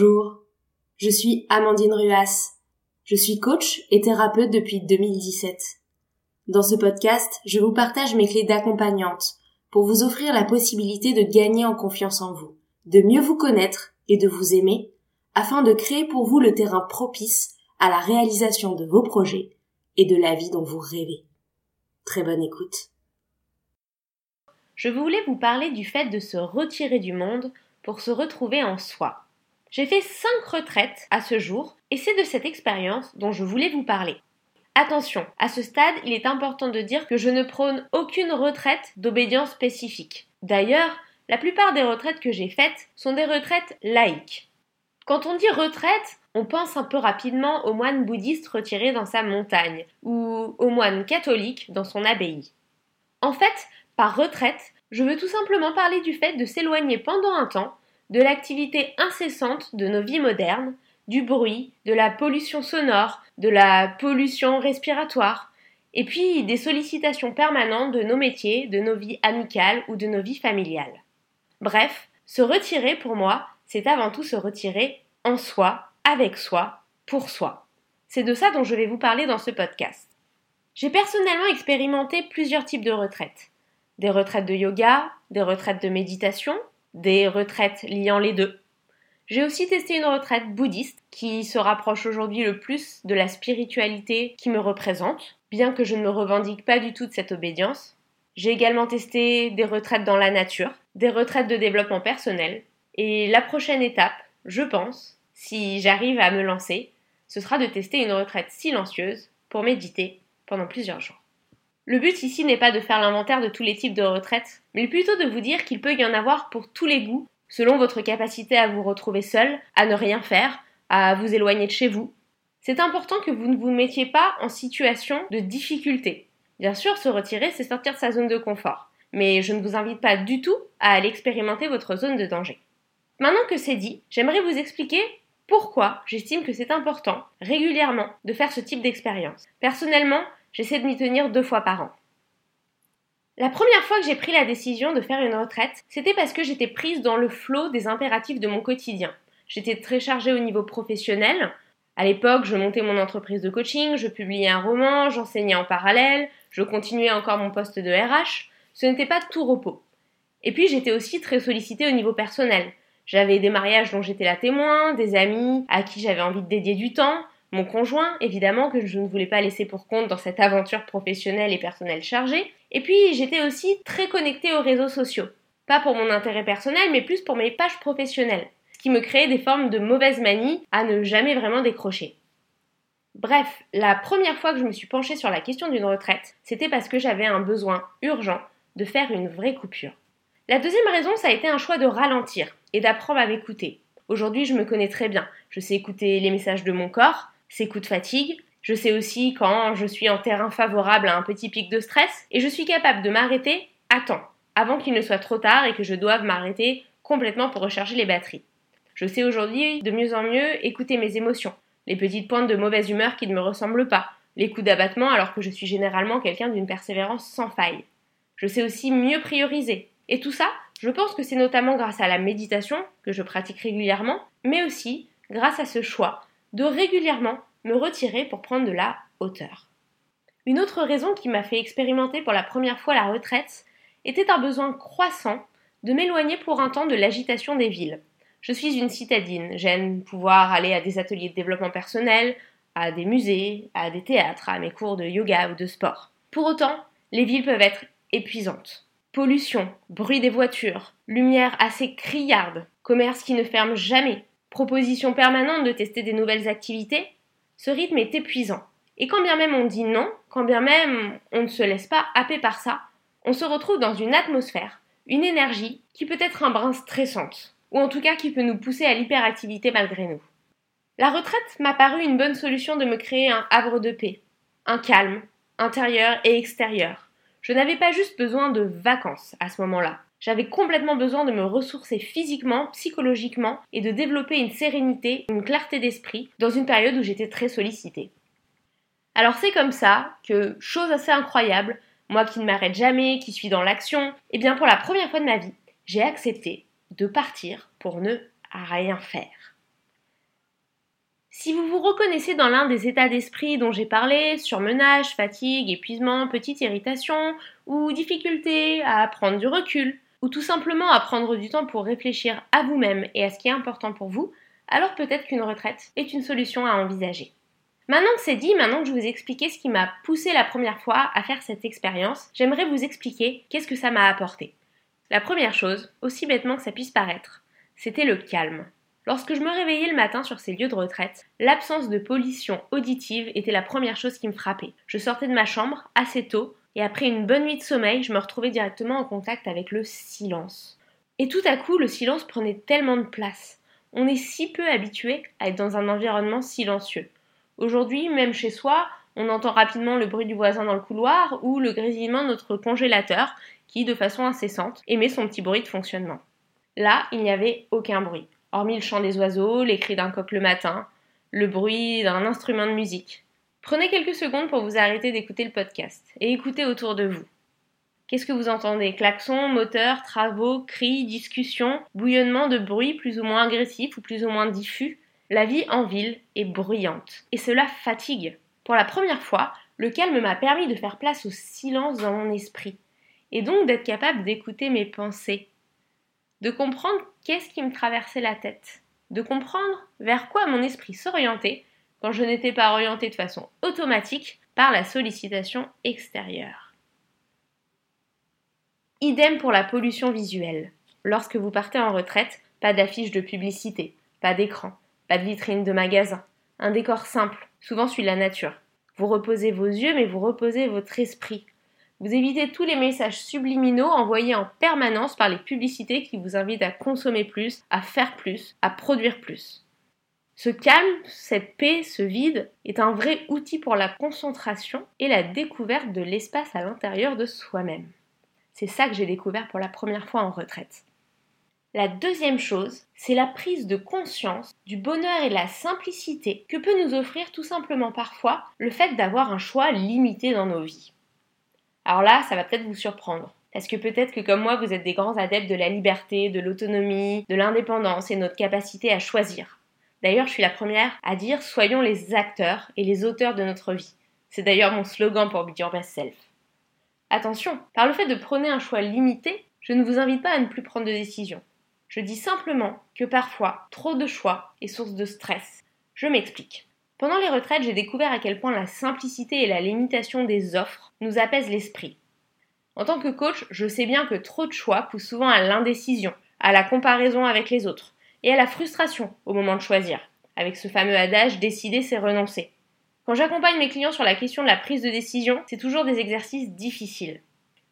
Bonjour, je suis Amandine Ruas. Je suis coach et thérapeute depuis 2017. Dans ce podcast, je vous partage mes clés d'accompagnante pour vous offrir la possibilité de gagner en confiance en vous, de mieux vous connaître et de vous aimer, afin de créer pour vous le terrain propice à la réalisation de vos projets et de la vie dont vous rêvez. Très bonne écoute. Je voulais vous parler du fait de se retirer du monde pour se retrouver en soi. J'ai fait 5 retraites à ce jour et c'est de cette expérience dont je voulais vous parler. Attention, à ce stade, il est important de dire que je ne prône aucune retraite d'obédience spécifique. D'ailleurs, la plupart des retraites que j'ai faites sont des retraites laïques. Quand on dit retraite, on pense un peu rapidement au moine bouddhiste retiré dans sa montagne ou au moine catholique dans son abbaye. En fait, par retraite, je veux tout simplement parler du fait de s'éloigner pendant un temps de l'activité incessante de nos vies modernes, du bruit, de la pollution sonore, de la pollution respiratoire, et puis des sollicitations permanentes de nos métiers, de nos vies amicales ou de nos vies familiales. Bref, se retirer pour moi, c'est avant tout se retirer en soi, avec soi, pour soi. C'est de ça dont je vais vous parler dans ce podcast. J'ai personnellement expérimenté plusieurs types de retraites. Des retraites de yoga, des retraites de méditation, des retraites liant les deux. J'ai aussi testé une retraite bouddhiste qui se rapproche aujourd'hui le plus de la spiritualité qui me représente, bien que je ne me revendique pas du tout de cette obédience. J'ai également testé des retraites dans la nature, des retraites de développement personnel, et la prochaine étape, je pense, si j'arrive à me lancer, ce sera de tester une retraite silencieuse pour méditer pendant plusieurs jours. Le but ici n'est pas de faire l'inventaire de tous les types de retraites, mais plutôt de vous dire qu'il peut y en avoir pour tous les goûts, selon votre capacité à vous retrouver seul, à ne rien faire, à vous éloigner de chez vous. C'est important que vous ne vous mettiez pas en situation de difficulté. Bien sûr, se retirer, c'est sortir de sa zone de confort, mais je ne vous invite pas du tout à aller expérimenter votre zone de danger. Maintenant que c'est dit, j'aimerais vous expliquer pourquoi j'estime que c'est important, régulièrement, de faire ce type d'expérience. Personnellement, J'essaie de m'y tenir deux fois par an. La première fois que j'ai pris la décision de faire une retraite, c'était parce que j'étais prise dans le flot des impératifs de mon quotidien. J'étais très chargée au niveau professionnel. À l'époque, je montais mon entreprise de coaching, je publiais un roman, j'enseignais en parallèle, je continuais encore mon poste de RH. Ce n'était pas tout repos. Et puis j'étais aussi très sollicitée au niveau personnel. J'avais des mariages dont j'étais la témoin, des amis à qui j'avais envie de dédier du temps, mon conjoint, évidemment, que je ne voulais pas laisser pour compte dans cette aventure professionnelle et personnelle chargée. Et puis, j'étais aussi très connectée aux réseaux sociaux. Pas pour mon intérêt personnel, mais plus pour mes pages professionnelles. Ce qui me créait des formes de mauvaise manie à ne jamais vraiment décrocher. Bref, la première fois que je me suis penchée sur la question d'une retraite, c'était parce que j'avais un besoin urgent de faire une vraie coupure. La deuxième raison, ça a été un choix de ralentir et d'apprendre à m'écouter. Aujourd'hui, je me connais très bien. Je sais écouter les messages de mon corps, ses coups de fatigue. Je sais aussi quand je suis en terrain favorable à un petit pic de stress et je suis capable de m'arrêter à temps, avant qu'il ne soit trop tard et que je doive m'arrêter complètement pour recharger les batteries. Je sais aujourd'hui de mieux en mieux écouter mes émotions, les petites pointes de mauvaise humeur qui ne me ressemblent pas, les coups d'abattement alors que je suis généralement quelqu'un d'une persévérance sans faille. Je sais aussi mieux prioriser. Et tout ça, je pense que c'est notamment grâce à la méditation, que je pratique régulièrement, mais aussi grâce à ce choix de régulièrement me retirer pour prendre de la hauteur. Une autre raison qui m'a fait expérimenter pour la première fois la retraite était un besoin croissant de m'éloigner pour un temps de l'agitation des villes. Je suis une citadine, j'aime pouvoir aller à des ateliers de développement personnel, à des musées, à des théâtres, à mes cours de yoga ou de sport. Pour autant, les villes peuvent être épuisantes. Pollution, bruit des voitures, lumière assez criarde, commerce qui ne ferme jamais, proposition permanente de tester des nouvelles activités, ce rythme est épuisant. Et quand bien même on dit non, quand bien même on ne se laisse pas happer par ça, on se retrouve dans une atmosphère, une énergie qui peut être un brin stressante, ou en tout cas qui peut nous pousser à l'hyperactivité malgré nous. La retraite m'a paru une bonne solution de me créer un havre de paix, un calme, intérieur et extérieur. Je n'avais pas juste besoin de vacances à ce moment-là. J'avais complètement besoin de me ressourcer physiquement, psychologiquement et de développer une sérénité, une clarté d'esprit dans une période où j'étais très sollicitée. Alors c'est comme ça que, chose assez incroyable, moi qui ne m'arrête jamais, qui suis dans l'action, eh bien pour la première fois de ma vie, j'ai accepté de partir pour ne rien faire. Si vous vous reconnaissez dans l'un des états d'esprit dont j'ai parlé, surmenage, fatigue, épuisement, petite irritation, ou difficulté à prendre du recul, ou tout simplement à prendre du temps pour réfléchir à vous-même et à ce qui est important pour vous, alors peut-être qu'une retraite est une solution à envisager. Maintenant que c'est dit, maintenant que je vous ai expliqué ce qui m'a poussé la première fois à faire cette expérience, j'aimerais vous expliquer qu'est-ce que ça m'a apporté. La première chose, aussi bêtement que ça puisse paraître, c'était le calme. Lorsque je me réveillais le matin sur ces lieux de retraite, l'absence de pollution auditive était la première chose qui me frappait. Je sortais de ma chambre assez tôt et après une bonne nuit de sommeil, je me retrouvais directement en contact avec le silence. Et tout à coup, le silence prenait tellement de place. On est si peu habitué à être dans un environnement silencieux. Aujourd'hui, même chez soi, on entend rapidement le bruit du voisin dans le couloir ou le grésillement de notre congélateur qui, de façon incessante, émet son petit bruit de fonctionnement. Là, il n'y avait aucun bruit hormis le chant des oiseaux, les cris d'un coq le matin, le bruit d'un instrument de musique. Prenez quelques secondes pour vous arrêter d'écouter le podcast et écoutez autour de vous. Qu'est-ce que vous entendez? Klaxons, moteurs, travaux, cris, discussions, bouillonnement de bruit plus ou moins agressif ou plus ou moins diffus La vie en ville est bruyante et cela fatigue. Pour la première fois, le calme m'a permis de faire place au silence dans mon esprit et donc d'être capable d'écouter mes pensées, de comprendre qu'est-ce qui me traversait la tête, de comprendre vers quoi mon esprit s'orientait quand je n'étais pas orienté de façon automatique par la sollicitation extérieure. Idem pour la pollution visuelle. Lorsque vous partez en retraite, pas d'affiches de publicité, pas d'écran, pas de vitrine de magasin, un décor simple, souvent celui de la nature. Vous reposez vos yeux, mais vous reposez votre esprit, vous évitez tous les messages subliminaux envoyés en permanence par les publicités qui vous invitent à consommer plus, à faire plus, à produire plus. Ce calme, cette paix, ce vide est un vrai outil pour la concentration et la découverte de l'espace à l'intérieur de soi-même. C'est ça que j'ai découvert pour la première fois en retraite. La deuxième chose, c'est la prise de conscience du bonheur et de la simplicité que peut nous offrir tout simplement parfois le fait d'avoir un choix limité dans nos vies. Alors là, ça va peut-être vous surprendre. Parce que peut-être que comme moi, vous êtes des grands adeptes de la liberté, de l'autonomie, de l'indépendance et notre capacité à choisir. D'ailleurs, je suis la première à dire soyons les acteurs et les auteurs de notre vie. C'est d'ailleurs mon slogan pour Be Your Best Self. Attention, par le fait de prôner un choix limité, je ne vous invite pas à ne plus prendre de décision. Je dis simplement que parfois, trop de choix est source de stress. Je m'explique. Pendant les retraites, j'ai découvert à quel point la simplicité et la limitation des offres nous apaisent l'esprit. En tant que coach, je sais bien que trop de choix poussent souvent à l'indécision, à la comparaison avec les autres, et à la frustration au moment de choisir, avec ce fameux adage décider c'est renoncer. Quand j'accompagne mes clients sur la question de la prise de décision, c'est toujours des exercices difficiles.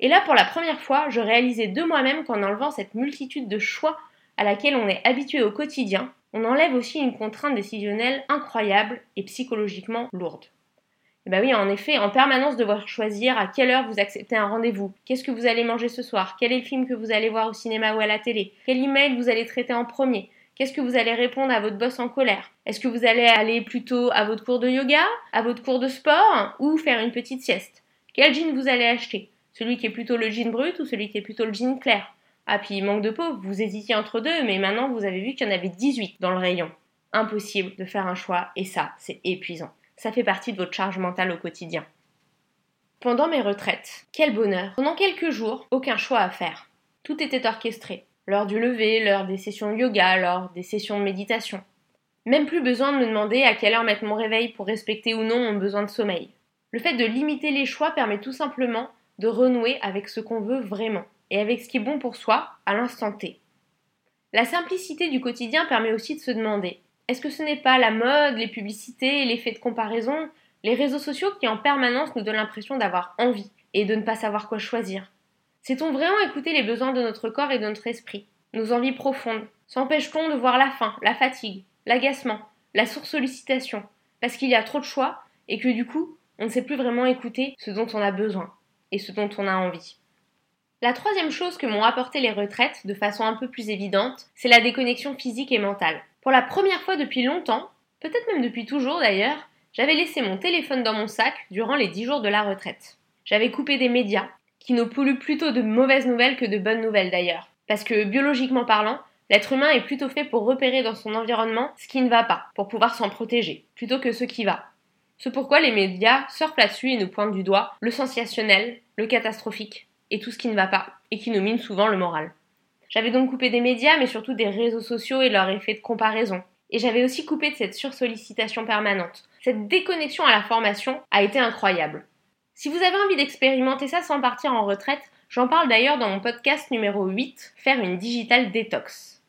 Et là, pour la première fois, je réalisais de moi-même qu'en enlevant cette multitude de choix à laquelle on est habitué au quotidien, on enlève aussi une contrainte décisionnelle incroyable et psychologiquement lourde. Et eh ben oui, en effet, en permanence devoir choisir à quelle heure vous acceptez un rendez-vous, qu'est-ce que vous allez manger ce soir, quel est le film que vous allez voir au cinéma ou à la télé, quel email vous allez traiter en premier, qu'est-ce que vous allez répondre à votre boss en colère, est-ce que vous allez aller plutôt à votre cours de yoga, à votre cours de sport ou faire une petite sieste, quel jean vous allez acheter, celui qui est plutôt le jean brut ou celui qui est plutôt le jean clair, ah, puis manque de peau, vous hésitiez entre deux, mais maintenant vous avez vu qu'il y en avait 18 dans le rayon. Impossible de faire un choix, et ça, c'est épuisant. Ça fait partie de votre charge mentale au quotidien. Pendant mes retraites, quel bonheur. Pendant quelques jours, aucun choix à faire. Tout était orchestré. L'heure du lever, l'heure des sessions yoga, l'heure des sessions de méditation. Même plus besoin de me demander à quelle heure mettre mon réveil pour respecter ou non mon besoin de sommeil. Le fait de limiter les choix permet tout simplement de renouer avec ce qu'on veut vraiment et avec ce qui est bon pour soi à l'instant T. La simplicité du quotidien permet aussi de se demander est-ce que ce n'est pas la mode, les publicités, l'effet de comparaison, les réseaux sociaux qui en permanence nous donnent l'impression d'avoir envie et de ne pas savoir quoi choisir? Sait-on vraiment écouter les besoins de notre corps et de notre esprit, nos envies profondes? S'empêche-t-on de voir la faim, la fatigue, l'agacement, la sursollicitation, parce qu'il y a trop de choix et que du coup, on ne sait plus vraiment écouter ce dont on a besoin et ce dont on a envie la troisième chose que m'ont apporté les retraites, de façon un peu plus évidente, c'est la déconnexion physique et mentale. Pour la première fois depuis longtemps, peut-être même depuis toujours d'ailleurs, j'avais laissé mon téléphone dans mon sac durant les dix jours de la retraite. J'avais coupé des médias, qui nous polluent plutôt de mauvaises nouvelles que de bonnes nouvelles d'ailleurs. Parce que biologiquement parlant, L'être humain est plutôt fait pour repérer dans son environnement ce qui ne va pas, pour pouvoir s'en protéger, plutôt que ce qui va. C'est pourquoi les médias surfent là-dessus et nous pointent du doigt le sensationnel, le catastrophique, et tout ce qui ne va pas, et qui nous mine souvent le moral. J'avais donc coupé des médias, mais surtout des réseaux sociaux et leur effet de comparaison. Et j'avais aussi coupé de cette sursollicitation permanente. Cette déconnexion à la formation a été incroyable. Si vous avez envie d'expérimenter ça sans partir en retraite, j'en parle d'ailleurs dans mon podcast numéro 8, Faire une digital détox.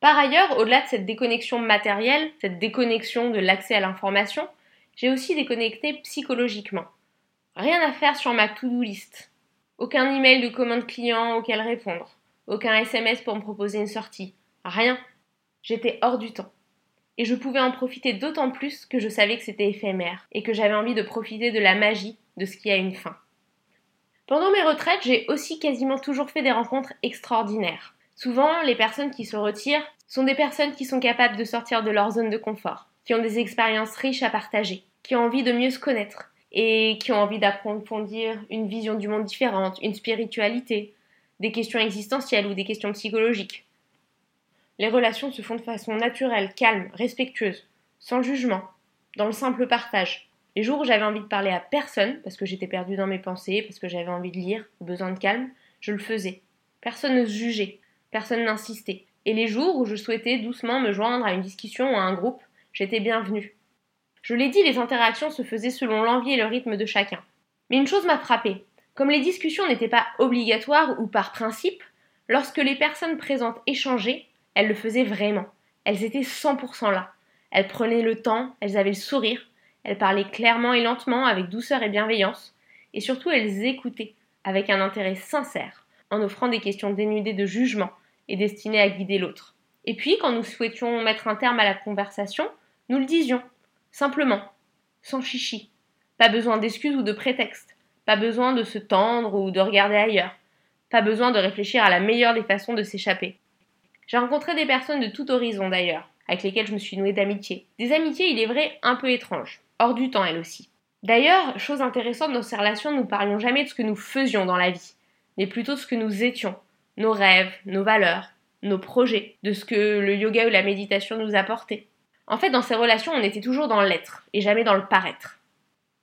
Par ailleurs, au-delà de cette déconnexion matérielle, cette déconnexion de l'accès à l'information, j'ai aussi déconnecté psychologiquement. Rien à faire sur ma to-do list. Aucun email de commande client auquel répondre. Aucun SMS pour me proposer une sortie. Rien. J'étais hors du temps. Et je pouvais en profiter d'autant plus que je savais que c'était éphémère et que j'avais envie de profiter de la magie de ce qui a une fin. Pendant mes retraites, j'ai aussi quasiment toujours fait des rencontres extraordinaires. Souvent, les personnes qui se retirent sont des personnes qui sont capables de sortir de leur zone de confort, qui ont des expériences riches à partager, qui ont envie de mieux se connaître et qui ont envie d'approfondir une vision du monde différente, une spiritualité, des questions existentielles ou des questions psychologiques. Les relations se font de façon naturelle, calme, respectueuse, sans jugement, dans le simple partage. Les jours où j'avais envie de parler à personne, parce que j'étais perdue dans mes pensées, parce que j'avais envie de lire, besoin de calme, je le faisais. Personne ne se jugeait, personne n'insistait. Et les jours où je souhaitais doucement me joindre à une discussion ou à un groupe, j'étais bienvenue. Je l'ai dit, les interactions se faisaient selon l'envie et le rythme de chacun. Mais une chose m'a frappée. Comme les discussions n'étaient pas obligatoires ou par principe, lorsque les personnes présentes échangeaient, elles le faisaient vraiment. Elles étaient 100% là. Elles prenaient le temps, elles avaient le sourire, elles parlaient clairement et lentement, avec douceur et bienveillance, et surtout elles écoutaient, avec un intérêt sincère, en offrant des questions dénudées de jugement et destinées à guider l'autre. Et puis, quand nous souhaitions mettre un terme à la conversation, nous le disions, simplement, sans chichi. Pas besoin d'excuses ou de prétextes, pas besoin de se tendre ou de regarder ailleurs, pas besoin de réfléchir à la meilleure des façons de s'échapper. J'ai rencontré des personnes de tout horizon d'ailleurs, avec lesquelles je me suis nouée d'amitié. Des amitiés, il est vrai, un peu étranges, hors du temps elles aussi. D'ailleurs, chose intéressante dans ces relations, nous parlions jamais de ce que nous faisions dans la vie, mais plutôt de ce que nous étions, nos rêves, nos valeurs, nos projets, de ce que le yoga ou la méditation nous apportaient. En fait, dans ces relations, on était toujours dans l'être et jamais dans le paraître.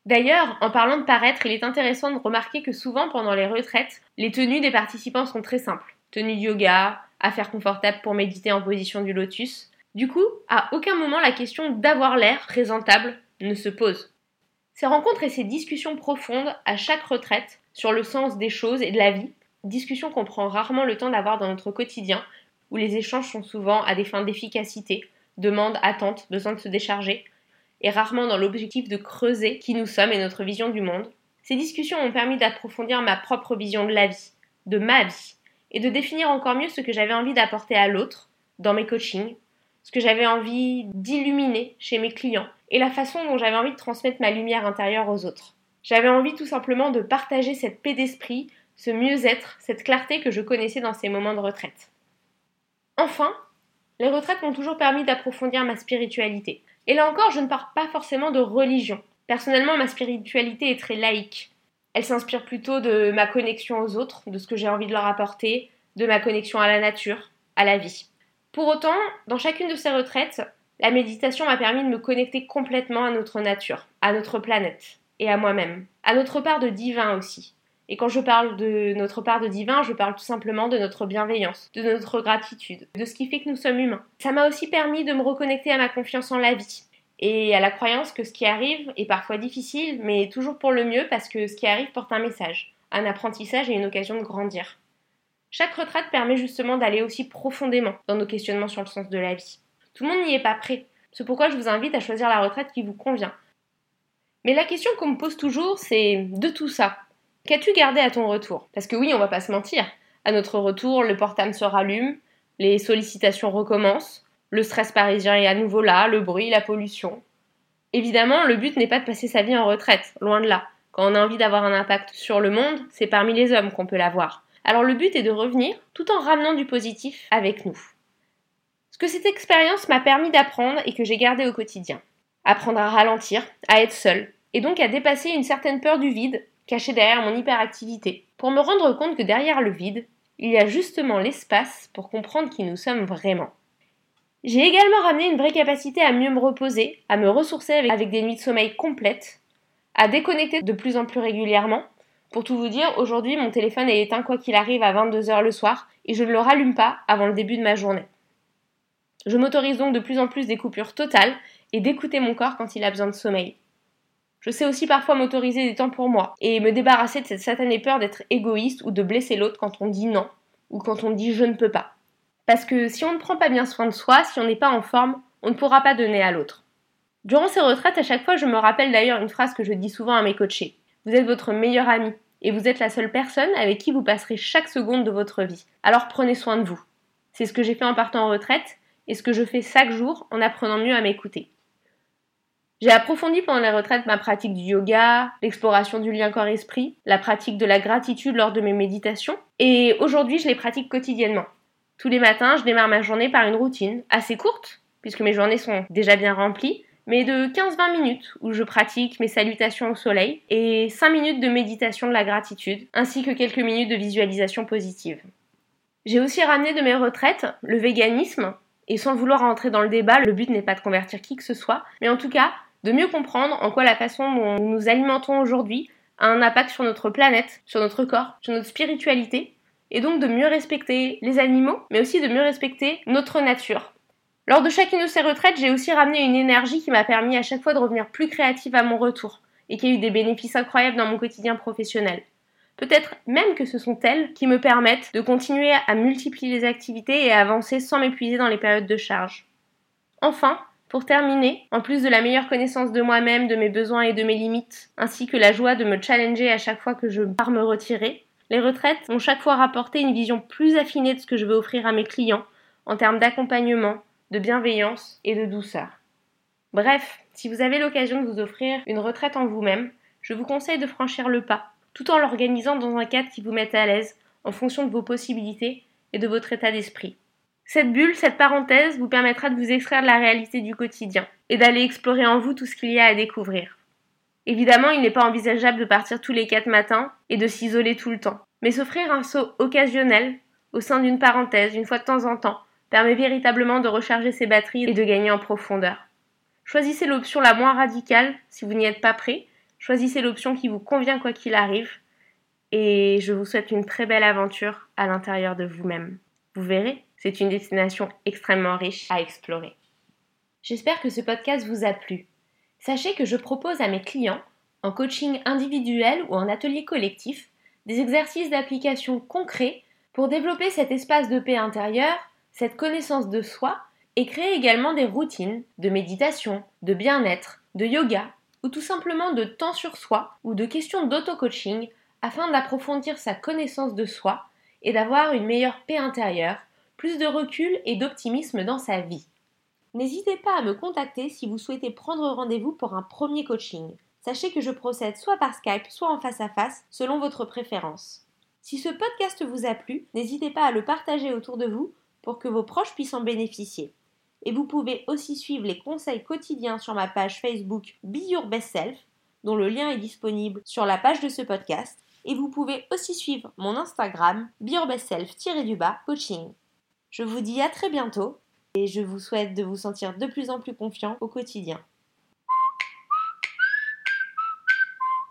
D'ailleurs, en parlant de paraître, il est intéressant de remarquer que souvent pendant les retraites, les tenues des participants sont très simples. Tenue de yoga, affaire confortable pour méditer en position du lotus. Du coup, à aucun moment la question d'avoir l'air présentable ne se pose. Ces rencontres et ces discussions profondes à chaque retraite sur le sens des choses et de la vie, discussions qu'on prend rarement le temps d'avoir dans notre quotidien, où les échanges sont souvent à des fins d'efficacité, demande, attente, besoin de se décharger, et rarement dans l'objectif de creuser qui nous sommes et notre vision du monde. Ces discussions ont permis d'approfondir ma propre vision de la vie, de ma vie, et de définir encore mieux ce que j'avais envie d'apporter à l'autre dans mes coachings, ce que j'avais envie d'illuminer chez mes clients et la façon dont j'avais envie de transmettre ma lumière intérieure aux autres. J'avais envie tout simplement de partager cette paix d'esprit, ce mieux-être, cette clarté que je connaissais dans ces moments de retraite. Enfin, les retraites m'ont toujours permis d'approfondir ma spiritualité. Et là encore, je ne parle pas forcément de religion. Personnellement, ma spiritualité est très laïque. Elle s'inspire plutôt de ma connexion aux autres, de ce que j'ai envie de leur apporter, de ma connexion à la nature, à la vie. Pour autant, dans chacune de ces retraites, la méditation m'a permis de me connecter complètement à notre nature, à notre planète et à moi-même, à notre part de divin aussi. Et quand je parle de notre part de divin, je parle tout simplement de notre bienveillance, de notre gratitude, de ce qui fait que nous sommes humains. Ça m'a aussi permis de me reconnecter à ma confiance en la vie, et à la croyance que ce qui arrive est parfois difficile, mais toujours pour le mieux parce que ce qui arrive porte un message, un apprentissage et une occasion de grandir. Chaque retraite permet justement d'aller aussi profondément dans nos questionnements sur le sens de la vie. Tout le monde n'y est pas prêt. C'est pourquoi je vous invite à choisir la retraite qui vous convient. Mais la question qu'on me pose toujours, c'est de tout ça. Qu'as-tu gardé à ton retour? Parce que oui, on va pas se mentir. À notre retour, le portable se rallume, les sollicitations recommencent, le stress parisien est à nouveau là, le bruit, la pollution. Évidemment, le but n'est pas de passer sa vie en retraite, loin de là. Quand on a envie d'avoir un impact sur le monde, c'est parmi les hommes qu'on peut l'avoir. Alors le but est de revenir tout en ramenant du positif avec nous. Que cette expérience m'a permis d'apprendre et que j'ai gardé au quotidien. Apprendre à ralentir, à être seul, et donc à dépasser une certaine peur du vide cachée derrière mon hyperactivité, pour me rendre compte que derrière le vide, il y a justement l'espace pour comprendre qui nous sommes vraiment. J'ai également ramené une vraie capacité à mieux me reposer, à me ressourcer avec, des nuits de sommeil complètes, à déconnecter de plus en plus régulièrement. Pour tout vous dire, aujourd'hui mon téléphone est éteint quoi qu'il arrive à 22h le soir et je ne le rallume pas avant le début de ma journée. Je m'autorise donc de plus en plus des coupures totales et d'écouter mon corps quand il a besoin de sommeil. Je sais aussi parfois m'autoriser des temps pour moi et me débarrasser de cette satanée peur d'être égoïste ou de blesser l'autre quand on dit non ou quand on dit je ne peux pas. Parce que si on ne prend pas bien soin de soi, si on n'est pas en forme, on ne pourra pas donner à l'autre. Durant ces retraites, à chaque fois, je me rappelle d'ailleurs une phrase que je dis souvent à mes coachés. Vous êtes votre meilleur ami et vous êtes la seule personne avec qui vous passerez chaque seconde de votre vie. Alors prenez soin de vous. C'est ce que j'ai fait en partant en retraite et ce que je fais chaque jour en apprenant mieux à m'écouter. J'ai approfondi pendant les retraites ma pratique du yoga, l'exploration du lien corps-esprit, la pratique de la gratitude lors de mes méditations, et aujourd'hui je les pratique quotidiennement. Tous les matins, je démarre ma journée par une routine, assez courte, puisque mes journées sont déjà bien remplies, mais de 15-20 minutes où je pratique mes salutations au soleil et 5 minutes de méditation de la gratitude, ainsi que quelques minutes de visualisation positive. J'ai aussi ramené de mes retraites le véganisme, et sans vouloir rentrer dans le débat, le but n'est pas de convertir qui que ce soit, mais en tout cas de mieux comprendre en quoi la façon dont nous nous alimentons aujourd'hui a un impact sur notre planète, sur notre corps, sur notre spiritualité, et donc de mieux respecter les animaux, mais aussi de mieux respecter notre nature. Lors de chacune de ces retraites, j'ai aussi ramené une énergie qui m'a permis à chaque fois de revenir plus créative à mon retour, et qui a eu des bénéfices incroyables dans mon quotidien professionnel. Peut-être même que ce sont elles qui me permettent de continuer à multiplier les activités et à avancer sans m'épuiser dans les périodes de charge. Enfin, pour terminer, en plus de la meilleure connaissance de moi-même, de mes besoins et de mes limites, ainsi que la joie de me challenger à chaque fois que je pars me retirer, les retraites ont chaque fois rapporté une vision plus affinée de ce que je veux offrir à mes clients en termes d'accompagnement, de bienveillance et de douceur. Bref, si vous avez l'occasion de vous offrir une retraite en vous-même, je vous conseille de franchir le pas, tout en l'organisant dans un cadre qui vous mette à l'aise en fonction de vos possibilités et de votre état d'esprit. Cette bulle, cette parenthèse vous permettra de vous extraire de la réalité du quotidien et d'aller explorer en vous tout ce qu'il y a à découvrir. Évidemment, il n'est pas envisageable de partir tous les quatre matins et de s'isoler tout le temps. Mais s'offrir un saut occasionnel au sein d'une parenthèse, une fois de temps en temps, permet véritablement de recharger ses batteries et de gagner en profondeur. Choisissez l'option la moins radicale si vous n'y êtes pas prêt. Choisissez l'option qui vous convient quoi qu'il arrive. Et je vous souhaite une très belle aventure à l'intérieur de vous-même. Vous verrez, c'est une destination extrêmement riche à explorer. J'espère que ce podcast vous a plu. Sachez que je propose à mes clients, en coaching individuel ou en atelier collectif, des exercices d'application concrets pour développer cet espace de paix intérieure, cette connaissance de soi et créer également des routines de méditation, de bien-être, de yoga ou tout simplement de temps sur soi ou de questions d'auto-coaching afin d'approfondir sa connaissance de soi et d'avoir une meilleure paix intérieure plus de recul et d'optimisme dans sa vie. N'hésitez pas à me contacter si vous souhaitez prendre rendez-vous pour un premier coaching. Sachez que je procède soit par Skype, soit en face à face, selon votre préférence. Si ce podcast vous a plu, n'hésitez pas à le partager autour de vous pour que vos proches puissent en bénéficier. Et vous pouvez aussi suivre les conseils quotidiens sur ma page Facebook Be Your Best Self, dont le lien est disponible sur la page de ce podcast. Et vous pouvez aussi suivre mon Instagram Be Your Best Self-du-bas coaching. Je vous dis à très bientôt et je vous souhaite de vous sentir de plus en plus confiant au quotidien.